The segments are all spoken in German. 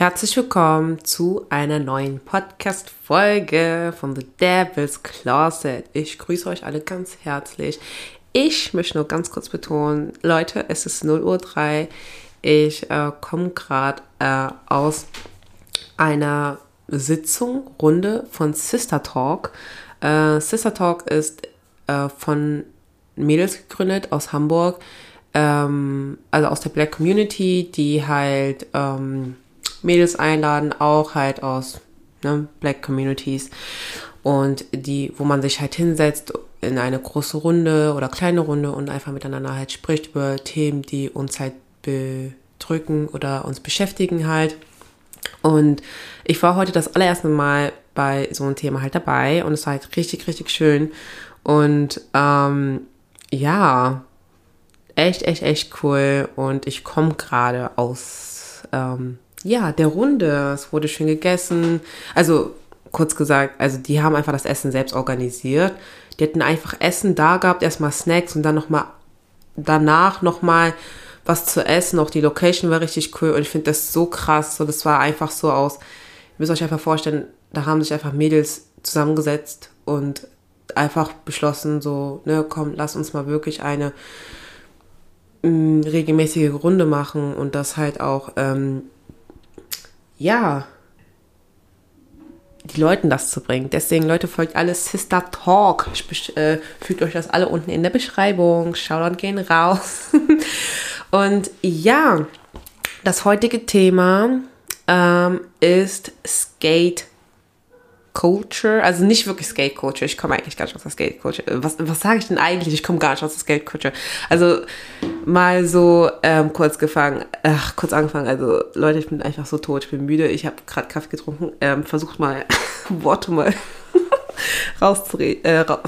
Herzlich willkommen zu einer neuen Podcast-Folge von The Devil's Closet. Ich grüße euch alle ganz herzlich. Ich möchte nur ganz kurz betonen, Leute, es ist 0.03 Uhr. Ich äh, komme gerade äh, aus einer Sitzung, Runde von Sister Talk. Äh, Sister Talk ist äh, von Mädels gegründet aus Hamburg, ähm, also aus der Black Community, die halt ähm, Mädels einladen, auch halt aus ne, Black Communities und die, wo man sich halt hinsetzt in eine große Runde oder kleine Runde und einfach miteinander halt spricht über Themen, die uns halt bedrücken oder uns beschäftigen halt. Und ich war heute das allererste Mal bei so einem Thema halt dabei und es war halt richtig, richtig schön. Und ähm, ja, echt, echt, echt cool. Und ich komme gerade aus ähm, ja, der Runde. Es wurde schön gegessen. Also kurz gesagt, also die haben einfach das Essen selbst organisiert. Die hatten einfach Essen da gehabt, erstmal Snacks und dann nochmal danach nochmal was zu essen. Auch die Location war richtig cool und ich finde das so krass. So, das war einfach so aus. Ihr müsst euch einfach vorstellen, da haben sich einfach Mädels zusammengesetzt und einfach beschlossen, so, ne, komm, lass uns mal wirklich eine mh, mm, regelmäßige Runde machen und das halt auch ähm, ja, die Leuten das zu bringen. Deswegen, Leute, folgt alles Sister Talk. Äh, fügt euch das alle unten in der Beschreibung. Shoutout gehen raus. Und ja, das heutige Thema ähm, ist Skate Culture, also nicht wirklich Skate Culture. Ich komme eigentlich gar nicht aus der Skate Culture. Äh, was, was sage ich denn eigentlich? Ich komme gar nicht aus der Skate Culture. Also mal so ähm, kurz gefangen, ach, kurz angefangen. Also Leute, ich bin einfach so tot, ich bin müde. Ich habe gerade Kaffee getrunken. Ähm, versucht mal Worte mal rauszureden. Äh, ra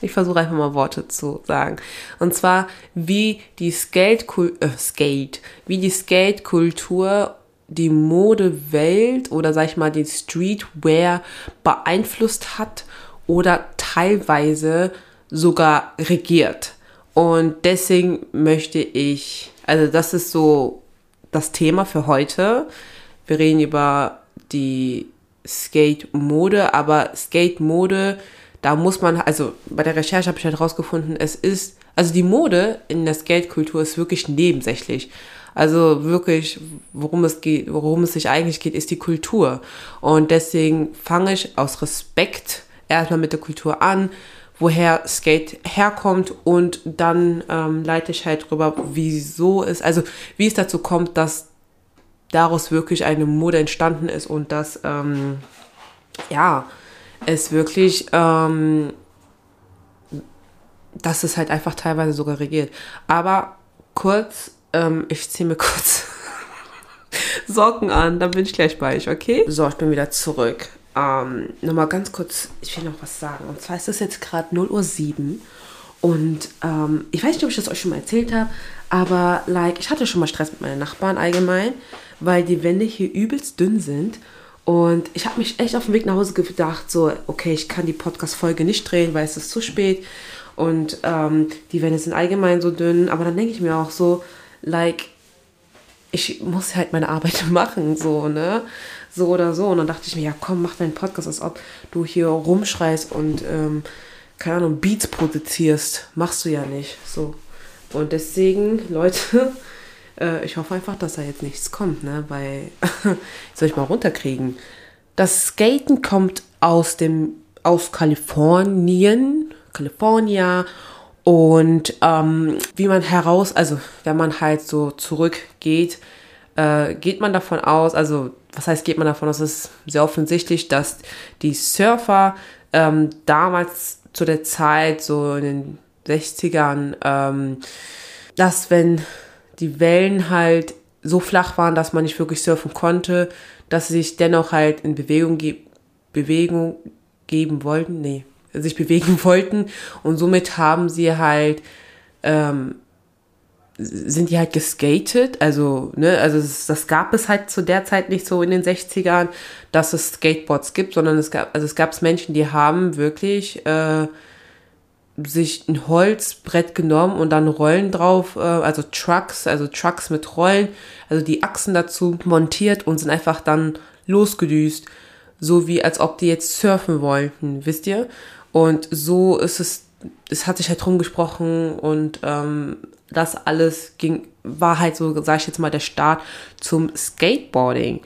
ich versuche einfach mal Worte zu sagen. Und zwar, wie die Skate, äh, Skate, wie die Skate-Kultur die Modewelt oder sag ich mal die Streetwear beeinflusst hat oder teilweise sogar regiert. Und deswegen möchte ich, also das ist so das Thema für heute. Wir reden über die Skate-Mode, aber Skate-Mode, da muss man, also bei der Recherche habe ich halt rausgefunden, es ist, also die Mode in der Skate-Kultur ist wirklich nebensächlich. Also wirklich, worum es geht, worum es sich eigentlich geht, ist die Kultur. Und deswegen fange ich aus Respekt erstmal mit der Kultur an, woher Skate herkommt und dann ähm, leite ich halt drüber, wieso es, also wie es dazu kommt, dass daraus wirklich eine Mode entstanden ist und dass, ähm, ja, es wirklich, ähm, dass es halt einfach teilweise sogar regiert. Aber kurz ähm, ich ziehe mir kurz Socken an, dann bin ich gleich bei euch, okay? So, ich bin wieder zurück. Ähm, Nochmal ganz kurz, ich will noch was sagen. Und zwar ist es jetzt gerade 0.07 Uhr und ähm, ich weiß nicht, ob ich das euch schon mal erzählt habe, aber like, ich hatte schon mal Stress mit meinen Nachbarn allgemein, weil die Wände hier übelst dünn sind. Und ich habe mich echt auf dem Weg nach Hause gedacht, so, okay, ich kann die Podcast-Folge nicht drehen, weil es ist zu spät. Und ähm, die Wände sind allgemein so dünn. Aber dann denke ich mir auch so, like, ich muss halt meine Arbeit machen, so, ne? So oder so. Und dann dachte ich mir, ja komm, mach deinen Podcast, als ob du hier rumschreist und, ähm, keine Ahnung, Beats produzierst. Machst du ja nicht. So. Und deswegen, Leute, äh, ich hoffe einfach, dass da jetzt nichts kommt, ne? Weil, soll ich mal runterkriegen? Das Skaten kommt aus dem, aus Kalifornien, California und ähm, wie man heraus, also wenn man halt so zurückgeht, äh, geht man davon aus, also was heißt geht man davon aus, es ist sehr offensichtlich, dass die Surfer ähm, damals zu der Zeit, so in den 60ern, ähm, dass wenn die Wellen halt so flach waren, dass man nicht wirklich surfen konnte, dass sie sich dennoch halt in Bewegung, ge Bewegung geben wollten. Nee, sich bewegen wollten und somit haben sie halt ähm, sind die halt geskatet, also, ne, also das, das, gab es halt zu der Zeit nicht so in den 60ern, dass es Skateboards gibt, sondern es gab, also es gab Menschen, die haben wirklich äh, sich ein Holzbrett genommen und dann Rollen drauf, äh, also Trucks, also Trucks mit Rollen, also die Achsen dazu montiert und sind einfach dann losgedüst. So wie als ob die jetzt surfen wollten, wisst ihr? Und so ist es, es hat sich halt rumgesprochen und ähm, das alles ging, war halt so, sag ich jetzt mal, der Start zum Skateboarding.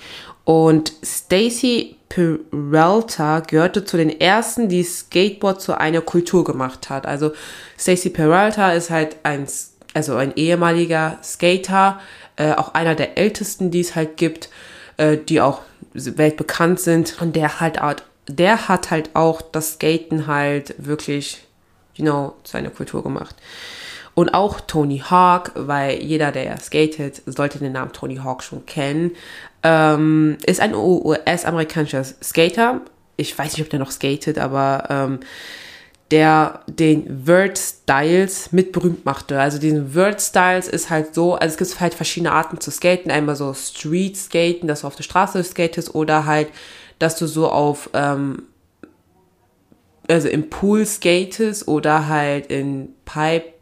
Und Stacy Peralta gehörte zu den ersten, die Skateboard zu einer Kultur gemacht hat. Also Stacy Peralta ist halt ein, also ein ehemaliger Skater, äh, auch einer der ältesten, die es halt gibt, äh, die auch weltbekannt sind. Und der halt, der hat halt auch das Skaten halt wirklich, you know, zu einer Kultur gemacht. Und auch Tony Hawk, weil jeder, der skatet, sollte den Namen Tony Hawk schon kennen, ähm, ist ein US-amerikanischer Skater. Ich weiß nicht, ob der noch skatet, aber ähm, der den Word Styles mit berühmt machte. Also diesen Word Styles ist halt so, also es gibt halt verschiedene Arten zu skaten. Einmal so Street Skaten, dass du auf der Straße skatest oder halt, dass du so auf, ähm, also im Pool skatest oder halt in Pipe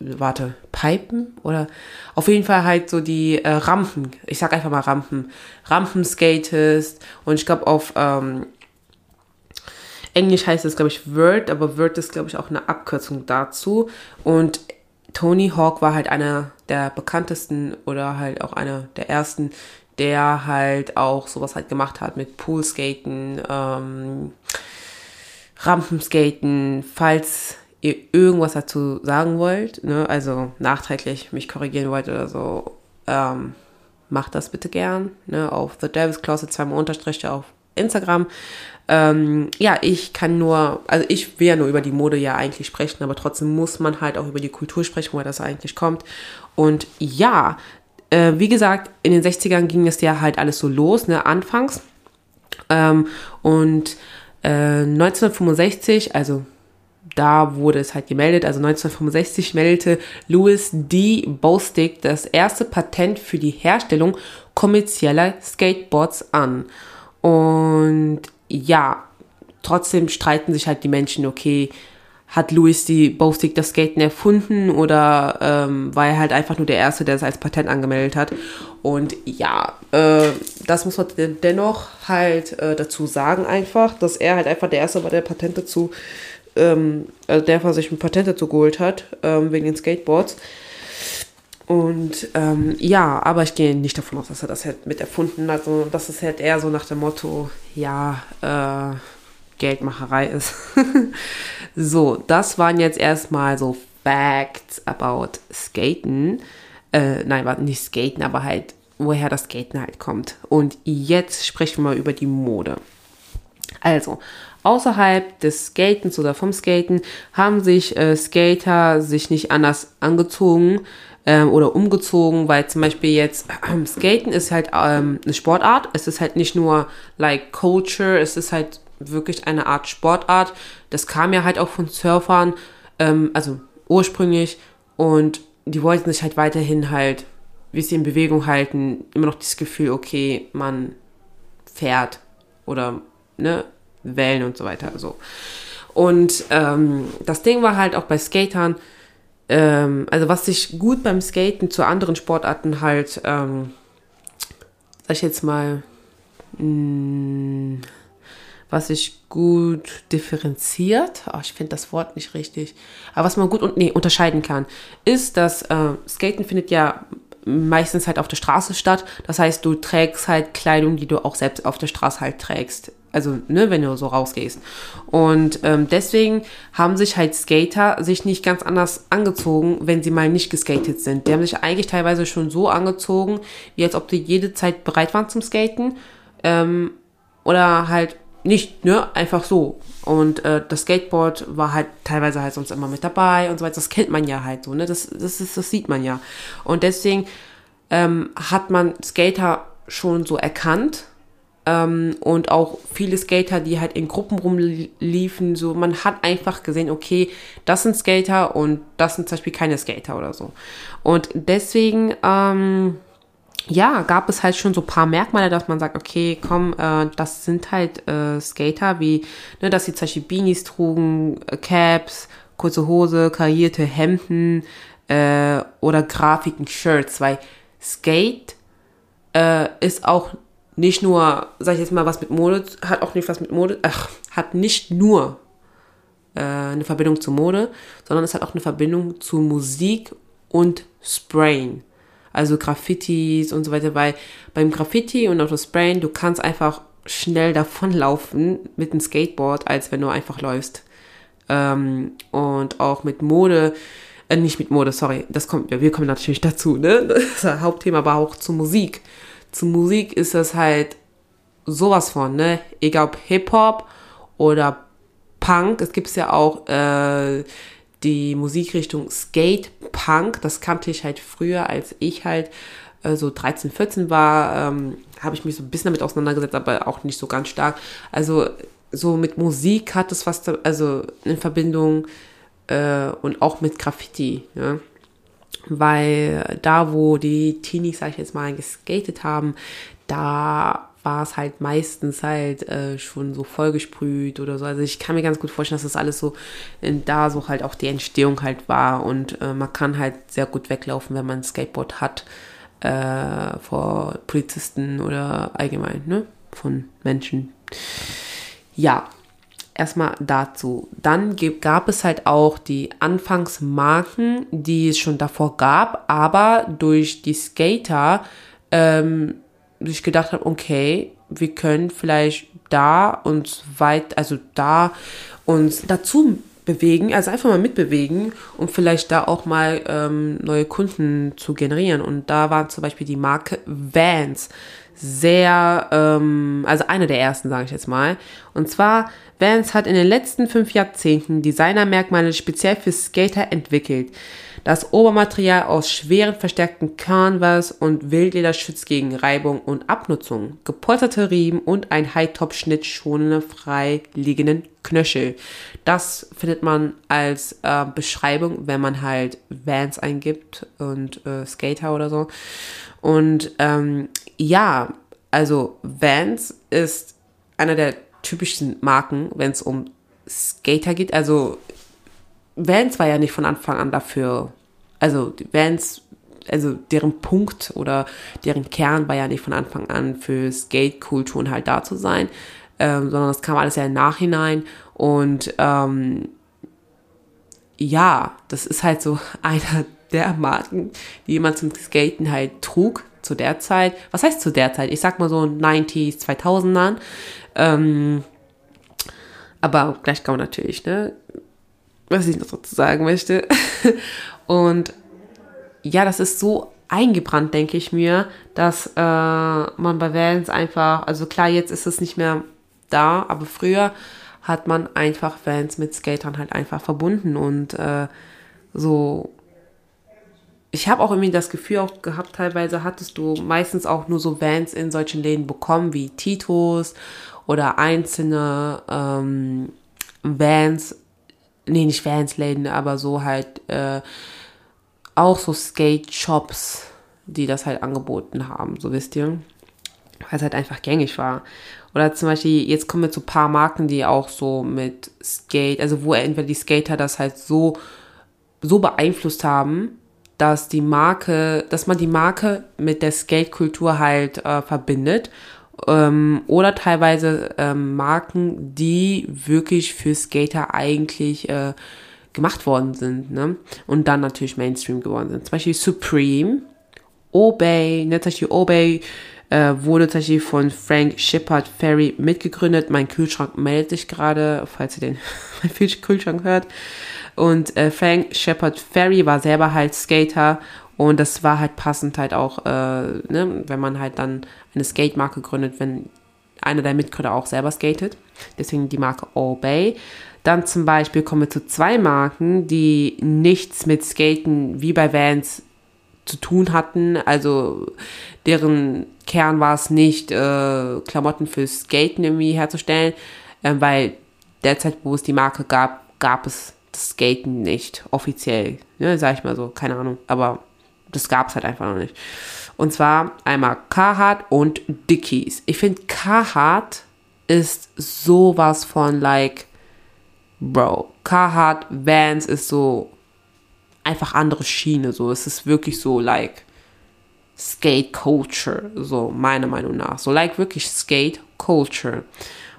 warte, Pipen oder auf jeden Fall halt so die äh, Rampen. Ich sag einfach mal Rampen. Rampen skatest und ich glaube auf ähm, Englisch heißt es, glaube ich, Word, aber Word ist, glaube ich, auch eine Abkürzung dazu. Und Tony Hawk war halt einer der bekanntesten oder halt auch einer der ersten, der halt auch sowas halt gemacht hat mit Poolskaten, ähm, Rampenskaten, falls ihr irgendwas dazu sagen wollt, ne, also nachträglich mich korrigieren wollt oder so, ähm, macht das bitte gern, ne, auf The Devil's Closet zweimal Unterstriche auf Instagram. Ähm, ja, ich kann nur, also ich will ja nur über die Mode ja eigentlich sprechen, aber trotzdem muss man halt auch über die Kultur sprechen, woher das eigentlich kommt. Und ja, äh, wie gesagt, in den 60ern ging es ja halt alles so los, ne, anfangs. Ähm, und äh, 1965, also da wurde es halt gemeldet, also 1965 meldete Louis D. Bostick das erste Patent für die Herstellung kommerzieller Skateboards an. Und ja, trotzdem streiten sich halt die Menschen, okay, hat Louis D. Bostick das Skaten erfunden oder ähm, war er halt einfach nur der Erste, der es als Patent angemeldet hat. Und ja, äh, das muss man dennoch halt äh, dazu sagen einfach, dass er halt einfach der Erste war, der Patent dazu ähm, also der, der sich ein Patent dazu geholt hat, ähm, wegen den Skateboards. Und ähm, ja, aber ich gehe nicht davon aus, dass er das halt mit erfunden hat, sondern dass es halt eher so nach dem Motto, ja, äh, Geldmacherei ist. so, das waren jetzt erstmal so Facts about Skaten. Äh, nein, war nicht Skaten, aber halt, woher das Skaten halt kommt. Und jetzt sprechen wir mal über die Mode. Also, außerhalb des Skatens oder vom Skaten haben sich äh, Skater sich nicht anders angezogen ähm, oder umgezogen, weil zum Beispiel jetzt ähm, Skaten ist halt ähm, eine Sportart. Es ist halt nicht nur like Culture, es ist halt wirklich eine Art Sportart. Das kam ja halt auch von Surfern, ähm, also ursprünglich und die wollten sich halt weiterhin halt, wie sie in Bewegung halten, immer noch das Gefühl, okay, man fährt oder ne, Wellen und so weiter. So. Und ähm, das Ding war halt auch bei Skatern, ähm, also was sich gut beim Skaten zu anderen Sportarten halt, ähm, sag ich jetzt mal, mh, hm, was sich gut differenziert, oh, ich finde das Wort nicht richtig, aber was man gut und, nee, unterscheiden kann, ist, dass äh, Skaten findet ja meistens halt auf der Straße statt. Das heißt, du trägst halt Kleidung, die du auch selbst auf der Straße halt trägst. Also, ne, wenn du so rausgehst. Und ähm, deswegen haben sich halt Skater sich nicht ganz anders angezogen, wenn sie mal nicht geskatet sind. Die haben sich eigentlich teilweise schon so angezogen, wie als ob die jede Zeit bereit waren zum Skaten. Ähm, oder halt nicht, ne, einfach so. Und äh, das Skateboard war halt teilweise halt sonst immer mit dabei und so weiter. Das kennt man ja halt so, ne? Das, das, ist, das sieht man ja. Und deswegen ähm, hat man Skater schon so erkannt. Ähm, und auch viele Skater, die halt in Gruppen rumliefen, so, man hat einfach gesehen, okay, das sind Skater und das sind zum Beispiel keine Skater oder so. Und deswegen, ähm, ja, gab es halt schon so ein paar Merkmale, dass man sagt, okay, komm, äh, das sind halt äh, Skater, wie, ne, dass sie zum Beispiel Beanies trugen, äh, Caps, kurze Hose, karierte Hemden äh, oder Grafiken, Shirts, weil Skate äh, ist auch nicht nur, sag ich jetzt mal, was mit Mode, hat auch nicht was mit Mode, ach, hat nicht nur äh, eine Verbindung zu Mode, sondern es hat auch eine Verbindung zu Musik und Sprayen. Also Graffitis und so weiter, weil beim Graffiti und auch das Sprayen, du kannst einfach schnell davonlaufen mit dem Skateboard, als wenn du einfach läufst. Ähm, und auch mit Mode, äh, nicht mit Mode, sorry, das kommt, wir kommen natürlich dazu, ne? Das ist das Hauptthema, aber auch zu Musik. Zu Musik ist das halt sowas von, ne? Egal ob Hip-Hop oder Punk, es gibt ja auch äh, die Musikrichtung Skate Punk. Das kannte ich halt früher, als ich halt äh, so 13, 14 war, ähm, habe ich mich so ein bisschen damit auseinandergesetzt, aber auch nicht so ganz stark. Also so mit Musik hat es was, also in Verbindung äh, und auch mit Graffiti, ja. Weil da, wo die Teenies, sag ich jetzt mal, geskatet haben, da war es halt meistens halt äh, schon so vollgesprüht oder so. Also ich kann mir ganz gut vorstellen, dass das alles so in, da so halt auch die Entstehung halt war und äh, man kann halt sehr gut weglaufen, wenn man ein Skateboard hat äh, vor Polizisten oder allgemein, ne, von Menschen. Ja, erstmal dazu. Dann gab es halt auch die Anfangsmarken, die es schon davor gab, aber durch die Skater ähm, sich gedacht habe, okay, wir können vielleicht da uns weit, also da uns dazu bewegen, also einfach mal mitbewegen und vielleicht da auch mal ähm, neue Kunden zu generieren. Und da war zum Beispiel die Marke Vans sehr, ähm, also eine der ersten, sage ich jetzt mal. Und zwar, Vans hat in den letzten fünf Jahrzehnten Designermerkmale speziell für Skater entwickelt. Das Obermaterial aus schweren verstärkten Canvas und Wildleder schützt gegen Reibung und Abnutzung. Gepolsterte Riemen und ein High-Top-Schnitt schonende frei liegenden Knöchel. Das findet man als äh, Beschreibung, wenn man halt Vans eingibt und äh, Skater oder so. Und ähm, ja, also Vans ist einer der typischsten Marken, wenn es um Skater geht. Also Vans war ja nicht von Anfang an dafür, also Vans, also deren Punkt oder deren Kern war ja nicht von Anfang an für Skate-Kulturen halt da zu sein, ähm, sondern das kam alles ja im Nachhinein und ähm, ja, das ist halt so einer der Marken, die jemand zum Skaten halt trug zu der Zeit. Was heißt zu der Zeit? Ich sag mal so 90s, 2000ern. Ähm, aber gleich kann man natürlich, ne? Was ich noch dazu sagen möchte. Und ja, das ist so eingebrannt, denke ich mir, dass äh, man bei Vans einfach, also klar, jetzt ist es nicht mehr da, aber früher hat man einfach Vans mit Skatern halt einfach verbunden und äh, so. Ich habe auch irgendwie das Gefühl auch gehabt, teilweise hattest du meistens auch nur so Vans in solchen Läden bekommen wie Titos oder einzelne ähm, Vans nee, nicht Fansläden, aber so halt äh, auch so Skate-Shops, die das halt angeboten haben, so wisst ihr. Weil es halt einfach gängig war. Oder zum Beispiel, jetzt kommen wir zu paar Marken, die auch so mit Skate, also wo entweder die Skater das halt so, so beeinflusst haben, dass die Marke, dass man die Marke mit der Skate-Kultur halt äh, verbindet ähm, oder teilweise ähm, Marken, die wirklich für Skater eigentlich äh, gemacht worden sind ne? und dann natürlich Mainstream geworden sind. Zum Beispiel Supreme, Obey, ne, zum Beispiel Obey äh, wurde tatsächlich von Frank Shepard Ferry mitgegründet. Mein Kühlschrank meldet sich gerade, falls ihr den Kühlschrank hört. Und äh, Frank Shepard Ferry war selber halt Skater und das war halt passend halt auch, äh, ne, wenn man halt dann eine Skate-Marke gründet, wenn einer der Mitgründer auch selber skatet. Deswegen die Marke Obey. Dann zum Beispiel kommen wir zu zwei Marken, die nichts mit Skaten wie bei Vans zu tun hatten. Also deren Kern war es nicht, äh, Klamotten für Skaten irgendwie herzustellen, äh, weil derzeit, wo es die Marke gab, gab es das Skaten nicht offiziell. Ne, sag ich mal so, keine Ahnung. Aber das gab es halt einfach noch nicht. Und zwar einmal Carhartt und Dickies. Ich finde Carhartt ist sowas von like, Bro, Carhartt, Vans ist so einfach andere Schiene. So, es ist wirklich so like Skate Culture, so meiner Meinung nach. So like wirklich Skate Culture.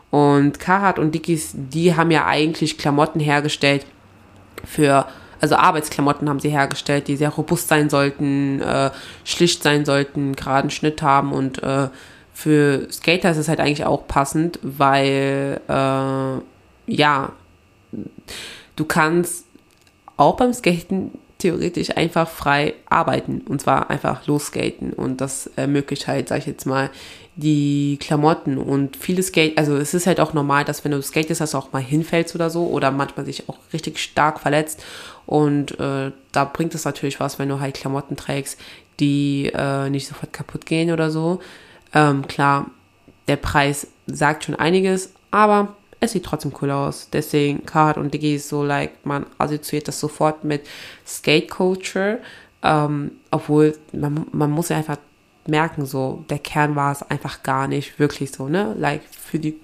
Und Carhartt und Dickies, die haben ja eigentlich Klamotten hergestellt für, also Arbeitsklamotten haben sie hergestellt, die sehr robust sein sollten, äh, schlicht sein sollten, geraden Schnitt haben und äh, für Skater ist es halt eigentlich auch passend, weil äh, ja, du kannst auch beim Skaten theoretisch einfach frei arbeiten und zwar einfach losskaten und das ermöglicht halt, sag ich jetzt mal, die Klamotten und viele Skate, also es ist halt auch normal, dass wenn du skatest, dass du auch mal hinfällst oder so oder manchmal sich auch richtig stark verletzt und äh, da bringt es natürlich was, wenn du halt Klamotten trägst, die äh, nicht sofort kaputt gehen oder so. Ähm, klar, der Preis sagt schon einiges, aber es sieht trotzdem cool aus. Deswegen Carhartt und Diggy so like, man assoziiert das sofort mit Skate Culture. Ähm, obwohl, man, man muss ja einfach merken, so, der Kern war es einfach gar nicht wirklich so, ne? Like, für die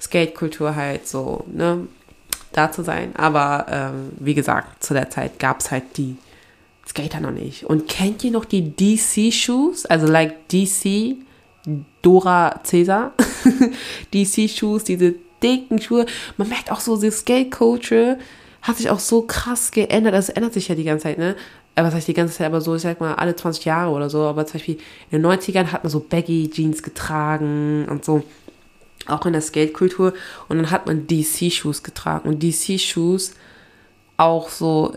Skate-Kultur halt so, ne? Da zu sein. Aber, ähm, wie gesagt, zu der Zeit gab es halt die Skater noch nicht. Und kennt ihr noch die DC-Shoes? Also, like, DC, Dora Caesar. DC-Shoes, diese dicken Schuhe. Man merkt auch so, die Skate-Culture hat sich auch so krass geändert. Das ändert sich ja die ganze Zeit, ne? Äh, was heißt die ganze Zeit, aber so, ich sag mal, alle 20 Jahre oder so. Aber zum Beispiel in den 90ern hat man so Baggy-Jeans getragen und so. Auch in der Skate-Kultur. Und dann hat man DC-Shoes getragen. Und DC-Shoes auch so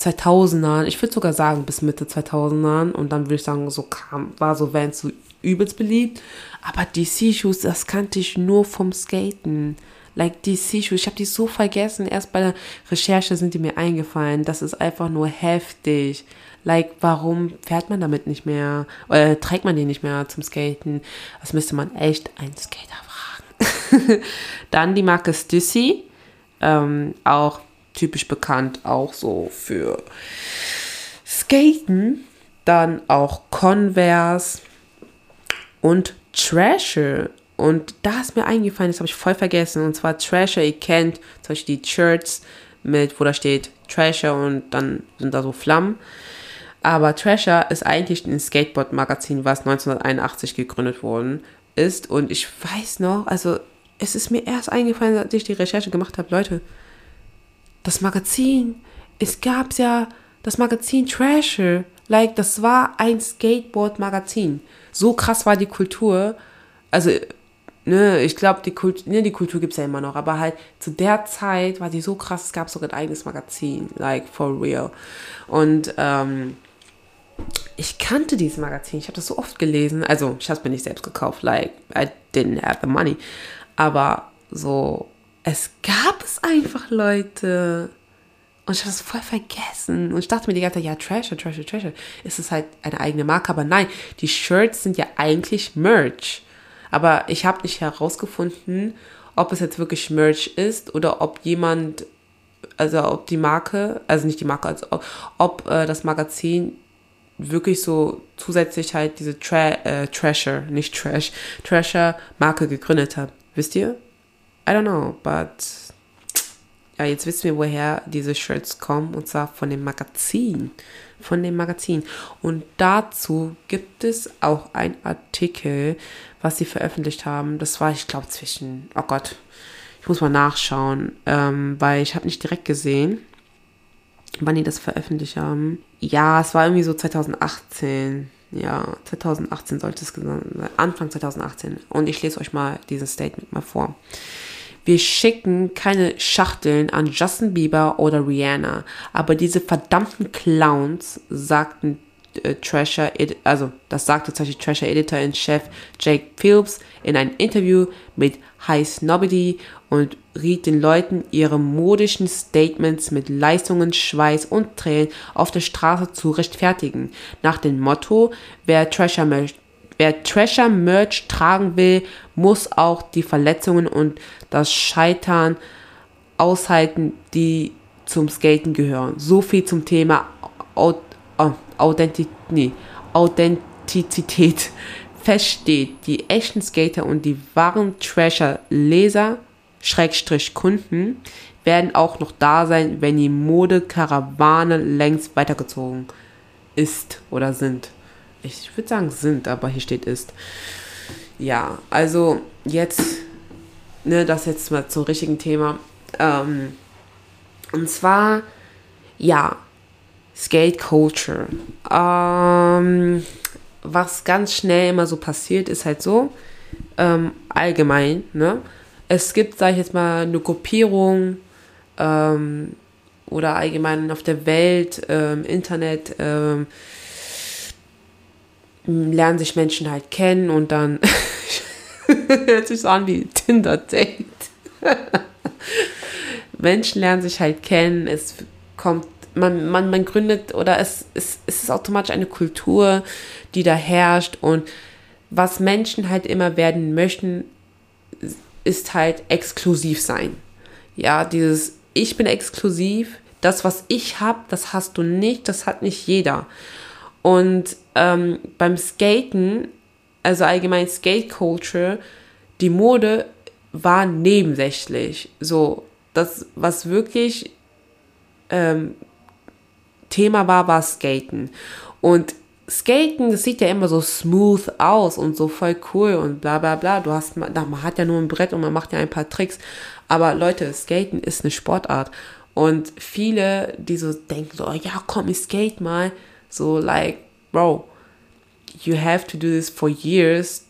2000ern, ich würde sogar sagen bis Mitte 2000ern. Und dann würde ich sagen, so kam, war so Vans so übelst beliebt. Aber DC-Shoes, das kannte ich nur vom Skaten. Like DC-Shoes, ich habe die so vergessen. Erst bei der Recherche sind die mir eingefallen. Das ist einfach nur heftig. Like, warum fährt man damit nicht mehr? Oder trägt man die nicht mehr zum Skaten? Das müsste man echt einen Skater fragen. Dann die Marke Stussy. Ähm, auch typisch bekannt, auch so für Skaten. Dann auch Converse und Trasher. Und da ist mir eingefallen, das habe ich voll vergessen. Und zwar Trasher, ihr kennt zum Beispiel die Shirts mit, wo da steht Trasher und dann sind da so Flammen. Aber Trasher ist eigentlich ein Skateboard-Magazin, was 1981 gegründet worden ist. Und ich weiß noch, also es ist mir erst eingefallen, als ich die Recherche gemacht habe, Leute, das Magazin, es gab ja das Magazin Trasher. Like, das war ein Skateboard-Magazin so krass war die Kultur. Also, ne, ich glaube, die, Kult, ne, die Kultur gibt es ja immer noch, aber halt zu der Zeit war die so krass, es gab sogar ein eigenes Magazin, like for real. Und ähm, ich kannte dieses Magazin, ich habe das so oft gelesen. Also, ich habe es mir nicht selbst gekauft, like, I didn't have the money. Aber so, es gab es einfach, Leute. Und ich habe das voll vergessen. Und ich dachte mir die ganze Zeit, ja, Trasher, Trasher, Trasher. Ist es halt eine eigene Marke? Aber nein, die Shirts sind ja eigentlich Merch. Aber ich habe nicht herausgefunden, ob es jetzt wirklich Merch ist oder ob jemand, also ob die Marke, also nicht die Marke, also ob, ob äh, das Magazin wirklich so zusätzlich halt diese Tra äh, Trasher, nicht Trash, Trasher Marke gegründet hat. Wisst ihr? I don't know, but ja, jetzt wissen wir, woher diese Shirts kommen, und zwar von dem Magazin. Von dem Magazin. Und dazu gibt es auch ein Artikel, was sie veröffentlicht haben. Das war, ich glaube, zwischen, oh Gott, ich muss mal nachschauen, ähm, weil ich habe nicht direkt gesehen, wann die das veröffentlicht haben. Ja, es war irgendwie so 2018. Ja, 2018 sollte es sein. Anfang 2018. Und ich lese euch mal dieses Statement mal vor. Wir schicken keine Schachteln an Justin Bieber oder Rihanna, aber diese verdammten Clowns, sagten äh, Trasher, also das sagte tatsächlich Trasher Editor in Chef Jake Phillips in einem Interview mit High Snobbity und riet den Leuten, ihre modischen Statements mit Leistungen, Schweiß und Tränen auf der Straße zu rechtfertigen. Nach dem Motto, wer Trasher Wer Trasher Merch tragen will, muss auch die Verletzungen und das Scheitern aushalten, die zum Skaten gehören. So viel zum Thema Authentiz nee, Authentizität feststeht, die echten Skater und die wahren Trasher Leser, Schrägstrich Kunden, werden auch noch da sein, wenn die Modekarawane längst weitergezogen ist oder sind. Ich würde sagen sind, aber hier steht ist. Ja, also jetzt, ne, das jetzt mal zum richtigen Thema. Ähm, und zwar, ja, Skate Culture. Ähm, was ganz schnell immer so passiert, ist halt so, ähm, allgemein, ne? Es gibt, sag ich jetzt mal, eine Gruppierung ähm, oder allgemein auf der Welt, ähm, Internet, ähm, lernen sich Menschen halt kennen und dann hört sich so an wie Tinder-Date. Menschen lernen sich halt kennen, es kommt, man, man, man gründet oder es, es, es ist automatisch eine Kultur, die da herrscht und was Menschen halt immer werden möchten, ist halt exklusiv sein. Ja, dieses Ich bin exklusiv, das, was ich habe, das hast du nicht, das hat nicht jeder. Und ähm, beim Skaten, also allgemein Skate Culture, die Mode war nebensächlich. So, das, was wirklich ähm, Thema war, war Skaten. Und Skaten, das sieht ja immer so smooth aus und so voll cool und bla bla bla. Du hast, man hat ja nur ein Brett und man macht ja ein paar Tricks. Aber Leute, Skaten ist eine Sportart. Und viele, die so denken, so, ja, komm, ich skate mal. So, like, bro, you have to do this for years,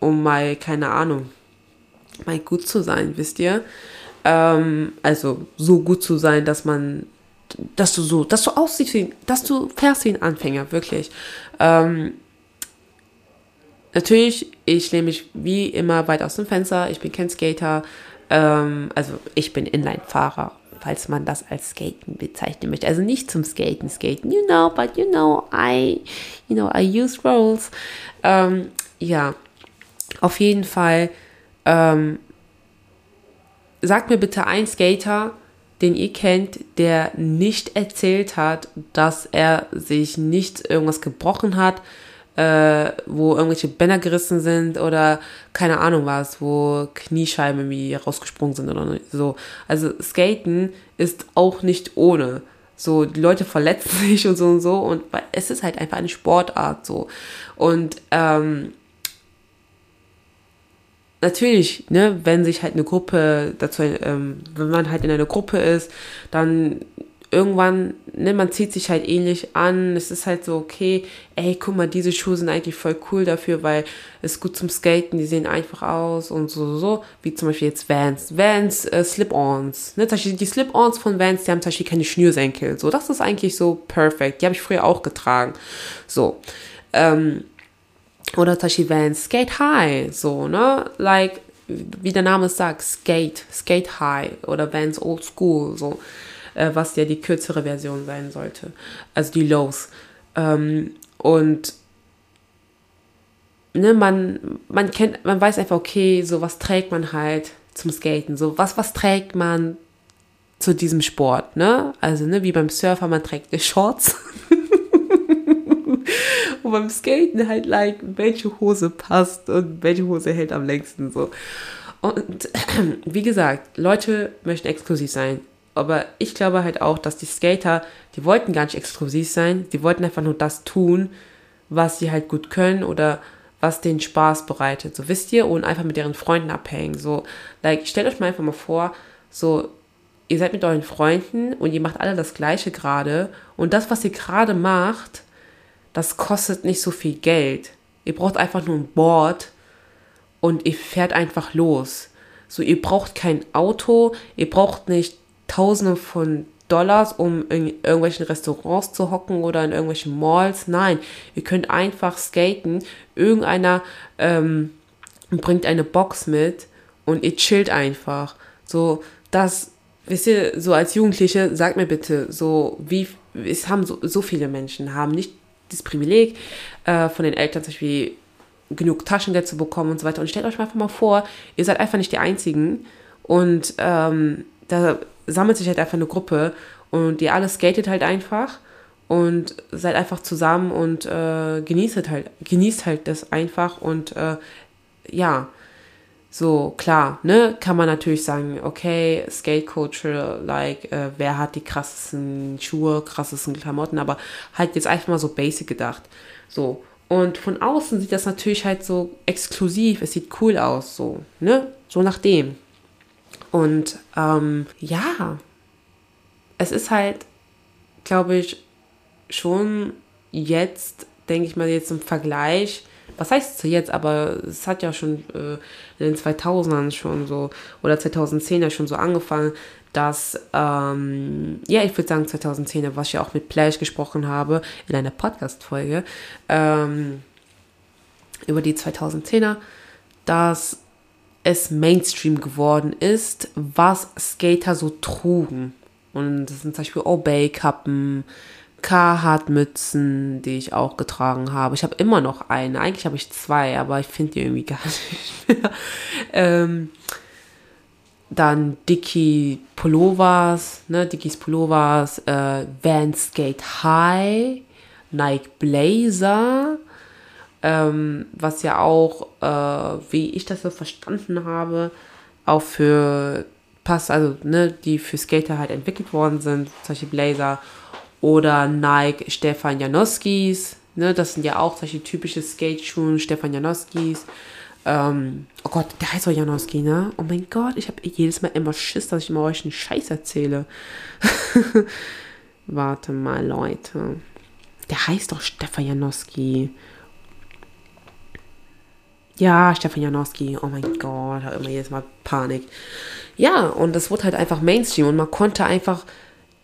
um mal, keine Ahnung, mal gut zu sein, wisst ihr? Ähm, also so gut zu sein, dass man, dass du so, dass du aussiehst wie, dass du fährst wie ein Anfänger, wirklich. Ähm, natürlich, ich lehne mich wie immer weit aus dem Fenster. Ich bin kein Skater. Ähm, also ich bin Inline-Fahrer, falls man das als Skaten bezeichnen möchte. Also nicht zum Skaten, Skaten, you know, but you know, I, you know, I use rolls. Ähm, ja, auf jeden Fall. Ähm, sagt mir bitte ein Skater, den ihr kennt, der nicht erzählt hat, dass er sich nicht irgendwas gebrochen hat, äh, wo irgendwelche Bänder gerissen sind oder keine Ahnung was, wo Kniescheiben irgendwie rausgesprungen sind oder so. Also Skaten ist auch nicht ohne. So, die Leute verletzen sich und so und so und es ist halt einfach eine Sportart so. Und ähm, natürlich, ne, wenn sich halt eine Gruppe dazu, ähm, wenn man halt in einer Gruppe ist, dann irgendwann, ne, man zieht sich halt ähnlich an. Es ist halt so, okay, ey, guck mal, diese Schuhe sind eigentlich voll cool dafür, weil es gut zum Skaten, die sehen einfach aus und so, so, wie zum Beispiel jetzt Vans. Vans, äh, Slip-Ons. Ne, die Slip-Ons von Vans, die haben zum Beispiel keine Schnürsenkel. So, das ist eigentlich so perfekt. Die habe ich früher auch getragen. So, ähm, oder zum Beispiel Vans Skate High, so, ne? Like, wie der Name sagt, Skate, Skate High oder Vans Old School, so, äh, was ja die kürzere Version sein sollte. Also die Lows. Ähm, und ne, man, man kennt, man weiß einfach, okay, so was trägt man halt zum Skaten, so was, was trägt man zu diesem Sport, ne? Also, ne, wie beim Surfer, man trägt Shorts. und beim Skaten halt like, welche Hose passt und welche Hose hält am längsten so. Und wie gesagt, Leute möchten exklusiv sein. Aber ich glaube halt auch, dass die Skater, die wollten gar nicht exklusiv sein, die wollten einfach nur das tun, was sie halt gut können oder was denen Spaß bereitet. So wisst ihr, und einfach mit ihren Freunden abhängen. So, like, stellt euch mal einfach mal vor, so, ihr seid mit euren Freunden und ihr macht alle das Gleiche gerade und das, was ihr gerade macht, das kostet nicht so viel Geld. Ihr braucht einfach nur ein Board und ihr fährt einfach los. So, ihr braucht kein Auto, ihr braucht nicht Tausende von Dollars, um in irgendwelchen Restaurants zu hocken oder in irgendwelchen Malls. Nein, ihr könnt einfach skaten. Irgendeiner ähm, bringt eine Box mit und ihr chillt einfach. So, das, wisst ihr, so als Jugendliche, sagt mir bitte, so wie, es haben so, so viele Menschen, haben nicht das Privileg äh, von den Eltern zum Beispiel genug Taschengeld zu bekommen und so weiter. Und stellt euch einfach mal vor, ihr seid einfach nicht die Einzigen und ähm, da sammelt sich halt einfach eine Gruppe und ihr alle skatet halt einfach und seid einfach zusammen und äh, genießt halt, genießt halt das einfach und äh, ja, so klar, ne, kann man natürlich sagen, okay, Skate like, äh, wer hat die krassesten Schuhe, krassesten Klamotten, aber halt jetzt einfach mal so basic gedacht. So. Und von außen sieht das natürlich halt so exklusiv, es sieht cool aus, so, ne, so nach dem. Und ähm, ja, es ist halt, glaube ich, schon jetzt, denke ich mal, jetzt im Vergleich, was heißt zu jetzt, aber es hat ja schon äh, in den 2000ern schon so, oder 2010er schon so angefangen, dass, ähm, ja, ich würde sagen 2010er, was ich ja auch mit Plash gesprochen habe in einer Podcast-Folge, ähm, über die 2010er, dass es Mainstream geworden ist, was Skater so trugen. Und das sind zum Beispiel Obey-Kappen, Carhartt-Mützen, die ich auch getragen habe. Ich habe immer noch eine. Eigentlich habe ich zwei, aber ich finde die irgendwie gar nicht mehr. ähm, dann Dickie Pullovers, ne, Dickies Pullovers, äh, Van Skate High, Nike Blazer, ähm, was ja auch, äh, wie ich das so verstanden habe, auch für Pass, also ne, die für Skater halt entwickelt worden sind, solche Blazer oder Nike Stefan Janoskis, ne, das sind ja auch solche typische Skate-Schuhe, Stefan Janoskis. Ähm, oh Gott, der heißt auch Janowski, ne? Oh mein Gott, ich habe jedes Mal immer Schiss, dass ich immer euch einen Scheiß erzähle. Warte mal, Leute. Der heißt doch Stefan Janowski. Ja, Stefan Janowski. Oh mein Gott, habe immer jedes Mal Panik. Ja, und das wurde halt einfach Mainstream und man konnte einfach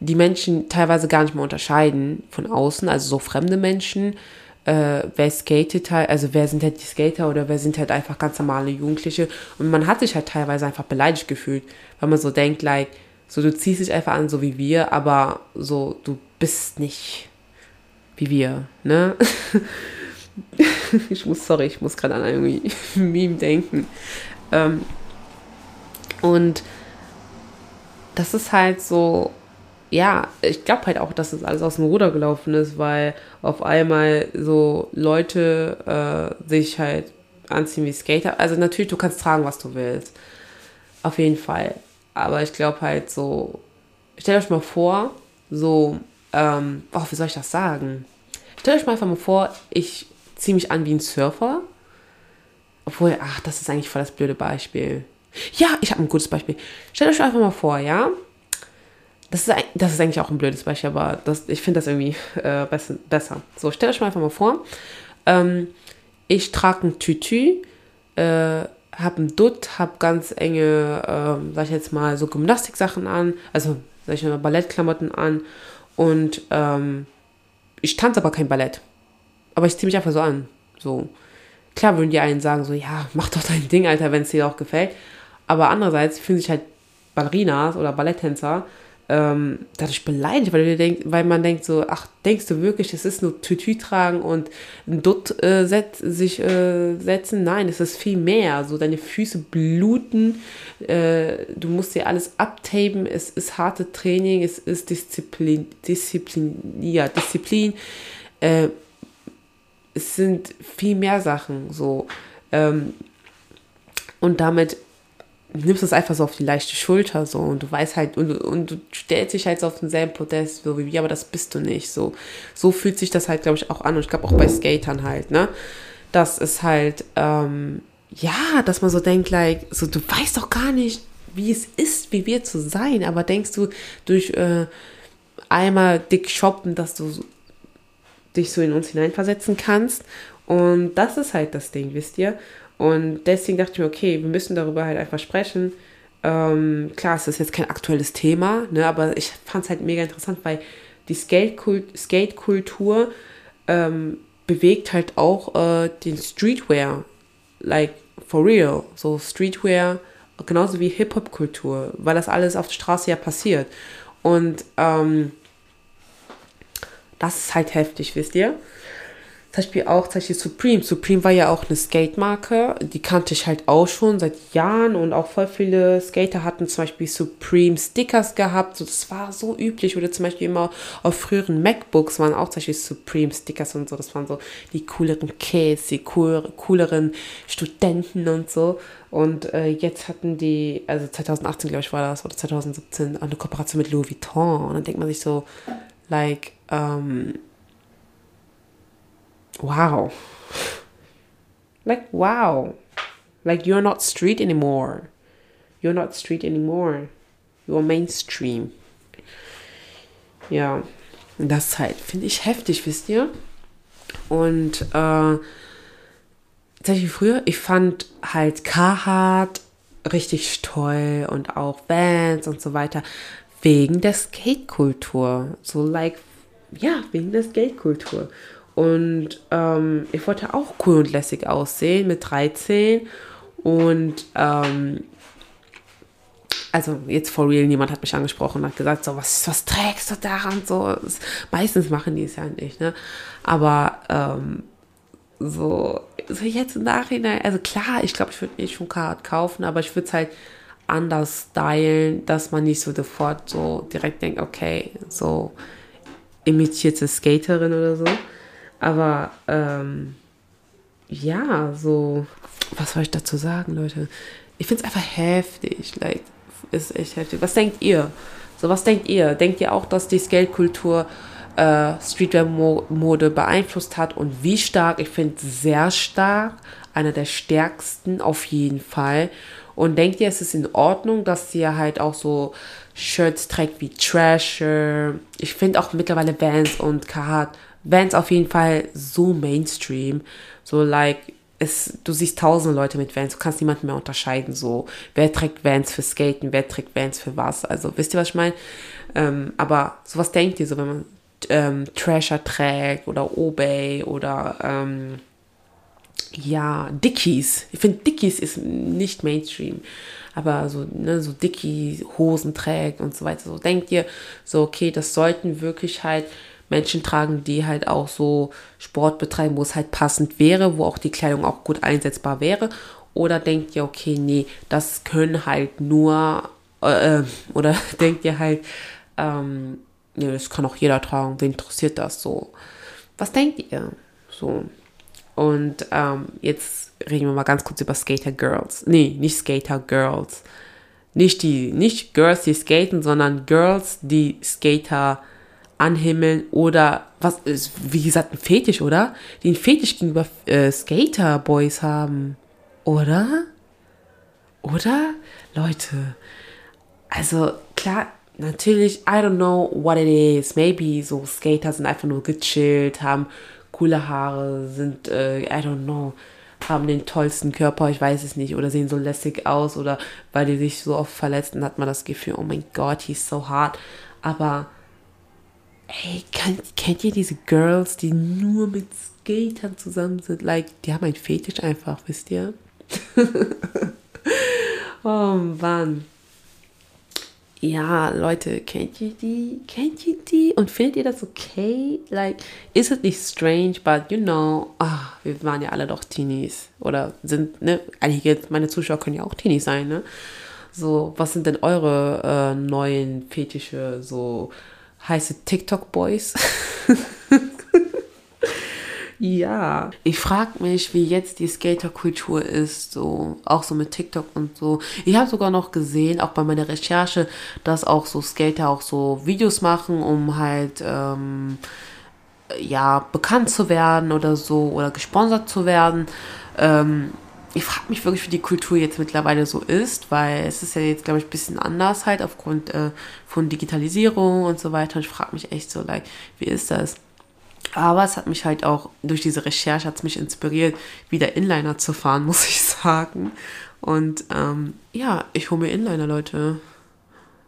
die Menschen teilweise gar nicht mehr unterscheiden von außen, also so fremde Menschen. Äh, wer skatet halt, also wer sind halt die Skater oder wer sind halt einfach ganz normale Jugendliche. Und man hat sich halt teilweise einfach beleidigt gefühlt, weil man so denkt, like, so du ziehst dich einfach an, so wie wir, aber so du bist nicht wie wir, ne? ich muss, sorry, ich muss gerade an irgendwie Meme denken. Ähm, und das ist halt so, ja, ich glaube halt auch, dass das alles aus dem Ruder gelaufen ist, weil auf einmal so Leute äh, sich halt anziehen wie Skater. Also natürlich, du kannst tragen, was du willst. Auf jeden Fall. Aber ich glaube halt so, stellt euch mal vor, so, ähm, oh, wie soll ich das sagen? Stellt euch mal einfach mal vor, ich ziehe mich an wie ein Surfer. Obwohl, ach, das ist eigentlich voll das blöde Beispiel. Ja, ich habe ein gutes Beispiel. Stellt euch einfach mal vor, ja, das ist, das ist eigentlich auch ein blödes Beispiel, aber das, ich finde das irgendwie äh, besser. So, stellt euch mal einfach mal vor, ähm, ich trage ein Tütü, äh, habe ein Dutt, habe ganz enge, äh, sag ich jetzt mal, so Gymnastiksachen an, also sag ich mal Ballettklamotten an und ähm, ich tanze aber kein Ballett. Aber ich ziehe mich einfach so an. So. Klar würden die einen sagen, so, ja, mach doch dein Ding, Alter, wenn es dir auch gefällt. Aber andererseits fühlen sich halt Ballerinas oder Balletttänzer ähm, dadurch beleidigt, weil, denk, weil man denkt so, ach, denkst du wirklich, es ist nur Tütü tragen und ein Dutt äh, set, sich äh, setzen? Nein, es ist viel mehr. So deine Füße bluten, äh, du musst dir alles abtapen, es ist harte Training, es ist Disziplin, Disziplin, ja, Disziplin. Äh, es sind viel mehr Sachen so. Ähm, und damit nimmst es einfach so auf die leichte Schulter so und du weißt halt und, und du stellst dich halt so auf denselben Podest so wie wir, aber das bist du nicht so. So fühlt sich das halt, glaube ich, auch an und ich glaube auch bei Skatern halt, ne? Das ist halt, ähm, ja, dass man so denkt, like, so du weißt doch gar nicht, wie es ist, wie wir zu sein, aber denkst du durch äh, einmal dick shoppen, dass du dich so in uns hineinversetzen kannst und das ist halt das Ding, wisst ihr? Und deswegen dachte ich mir, okay, wir müssen darüber halt einfach sprechen. Ähm, klar, es ist jetzt kein aktuelles Thema, ne, aber ich fand es halt mega interessant, weil die Skate-Kultur ähm, bewegt halt auch äh, den Streetwear, like for real, so Streetwear, genauso wie Hip-Hop-Kultur, weil das alles auf der Straße ja passiert. Und ähm, das ist halt heftig, wisst ihr? Zum Beispiel auch zum Beispiel Supreme. Supreme war ja auch eine Skate-Marke, die kannte ich halt auch schon seit Jahren und auch voll viele Skater hatten zum Beispiel Supreme Stickers gehabt. So, das war so üblich. Oder zum Beispiel immer auf früheren MacBooks waren auch zum Beispiel Supreme Stickers und so. Das waren so die cooleren Kids, die cool, cooleren Studenten und so. Und äh, jetzt hatten die, also 2018 glaube ich war das, oder 2017, eine Kooperation mit Louis Vuitton. Und dann denkt man sich so, like, ähm, wow. Like, wow. Like, you're not street anymore. You're not street anymore. You're mainstream. Ja, das halt, finde ich heftig, wisst ihr? Und, äh, tatsächlich früher, ich fand halt Carhartt richtig toll und auch Vans und so weiter wegen der Skate-Kultur. So, like, ja, wegen der Skate-Kultur. Und ähm, ich wollte auch cool und lässig aussehen mit 13. Und ähm, also jetzt for real, niemand hat mich angesprochen und hat gesagt, so, was, was trägst du da und so. Meistens machen die es ja nicht, ne? Aber ähm, so, so jetzt im Nachhinein, also klar, ich glaube, ich würde nicht schon Card kaufen, aber ich würde es halt anders stylen, dass man nicht so sofort so direkt denkt, okay, so imitierte Skaterin oder so. Aber ähm, ja, so, was soll ich dazu sagen, Leute? Ich finde es einfach heftig. Like, ist echt heftig. Was denkt ihr? So, was denkt ihr? Denkt ihr auch, dass die Skate-Kultur äh, Streetwear-Mode beeinflusst hat und wie stark? Ich finde sehr stark. Einer der stärksten auf jeden Fall. Und denkt ihr, es ist in Ordnung, dass sie halt auch so Shirts trägt wie Trasher? Ich finde auch mittlerweile Vans und Carhartt Vans auf jeden Fall so Mainstream. So, like, es, du siehst tausende Leute mit Vans, du kannst niemanden mehr unterscheiden, so, wer trägt Vans für Skaten, wer trägt Vans für was, also, wisst ihr, was ich meine? Ähm, aber so was denkt ihr so, wenn man ähm, Trasher trägt oder Obey oder, ähm, ja, Dickies. Ich finde, Dickies ist nicht Mainstream. Aber so, ne, so Dickie-Hosen trägt und so weiter. So denkt ihr, so, okay, das sollten wirklich halt Menschen tragen, die halt auch so Sport betreiben, wo es halt passend wäre, wo auch die Kleidung auch gut einsetzbar wäre? Oder denkt ihr, okay, nee, das können halt nur, äh, äh oder denkt ihr halt, ähm, nee, das kann auch jeder tragen, wen interessiert das so? Was denkt ihr? So. Und ähm, jetzt reden wir mal ganz kurz über Skater Girls. Nee, nicht Skater Girls. Nicht die, nicht Girls, die skaten, sondern Girls, die Skater anhimmeln oder was ist, wie gesagt, ein Fetisch, oder? Einen Fetisch gegenüber äh, Skater-Boys haben. Oder? Oder? Leute, also klar, natürlich, I don't know what it is. Maybe so Skater sind einfach nur gechillt, haben coole Haare, sind, äh, I don't know, haben den tollsten Körper, ich weiß es nicht, oder sehen so lässig aus, oder weil die sich so oft verletzen, hat man das Gefühl, oh mein Gott, he's so hard. Aber Ey, kennt, kennt ihr diese Girls, die nur mit Skatern zusammen sind? Like, die haben ein Fetisch einfach, wisst ihr? oh Mann. Ja, Leute, kennt ihr die? Kennt ihr die? Und findet ihr das okay? Like, ist es nicht strange, but you know, ach, wir waren ja alle doch Teenies. Oder sind, ne? Einige, meine Zuschauer können ja auch Teenies sein, ne? So, was sind denn eure äh, neuen Fetische? So, heiße TikTok Boys. ja, ich frage mich, wie jetzt die Skaterkultur ist, so auch so mit TikTok und so. Ich habe sogar noch gesehen, auch bei meiner Recherche, dass auch so Skater auch so Videos machen, um halt ähm, ja bekannt zu werden oder so oder gesponsert zu werden. Ähm, ich frage mich wirklich, wie die Kultur jetzt mittlerweile so ist, weil es ist ja jetzt, glaube ich, ein bisschen anders halt aufgrund äh, von Digitalisierung und so weiter. Und ich frage mich echt so, like, wie ist das? Aber es hat mich halt auch, durch diese Recherche hat es mich inspiriert, wieder Inliner zu fahren, muss ich sagen. Und ähm, ja, ich hole mir Inliner, Leute.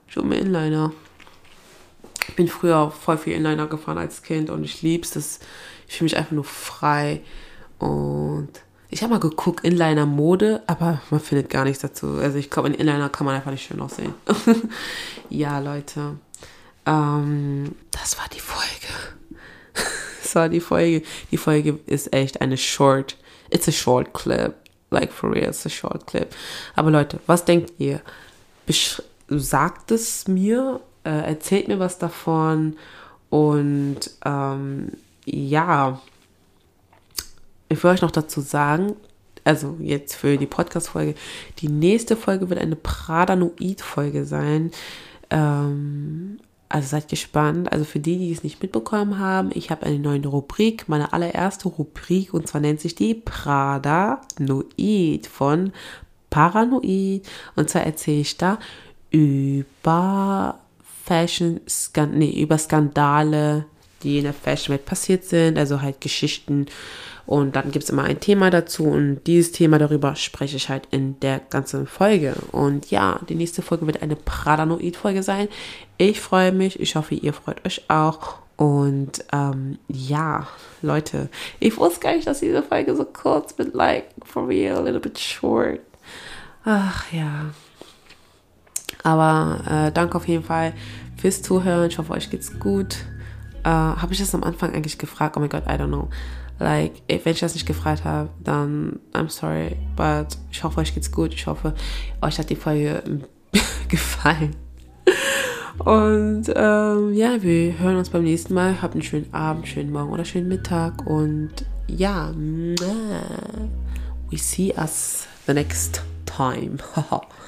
Ich hole mir Inliner. Ich bin früher voll viel Inliner gefahren als Kind und ich lieb's. Das, ich fühle mich einfach nur frei. Und ich habe mal geguckt, Inliner Mode, aber man findet gar nichts dazu. Also ich glaube, in Inliner kann man einfach nicht schön aussehen. ja, Leute. Ähm, das war die Folge. kürzer, die Folge. Die Folge ist echt eine short, it's a short clip. Like for real, it's a short clip. Aber Leute, was denkt ihr? Besch sagt es mir, äh, erzählt mir was davon und ähm, ja, ich will euch noch dazu sagen, also jetzt für die Podcast-Folge, die nächste Folge wird eine Pradanoid-Folge sein. Ähm, also seid gespannt. Also für die, die es nicht mitbekommen haben, ich habe eine neue Rubrik, meine allererste Rubrik, und zwar nennt sich die Pradanoid von Paranoid. Und zwar erzähle ich da über Fashion, nee, über Skandale, die in der Fashion-Welt passiert sind, also halt Geschichten. Und dann gibt es immer ein Thema dazu und dieses Thema darüber spreche ich halt in der ganzen Folge. Und ja, die nächste Folge wird eine Pradanoid-Folge sein. Ich freue mich, ich hoffe, ihr freut euch auch. Und ähm, ja, Leute, ich wusste gar nicht, dass diese Folge so kurz wird, like, for real, a little bit short. Ach ja. Aber äh, danke auf jeden Fall fürs Zuhören. Ich hoffe, euch geht's gut. Äh, habe ich das am Anfang eigentlich gefragt? Oh mein Gott, I don't know. Like, wenn ich das nicht gefragt habe, dann I'm sorry. But ich hoffe, euch geht's gut. Ich hoffe, euch hat die Folge gefallen. Und ähm, ja, wir hören uns beim nächsten Mal. Habt einen schönen Abend, schönen Morgen oder schönen Mittag. Und ja, we see us the next time.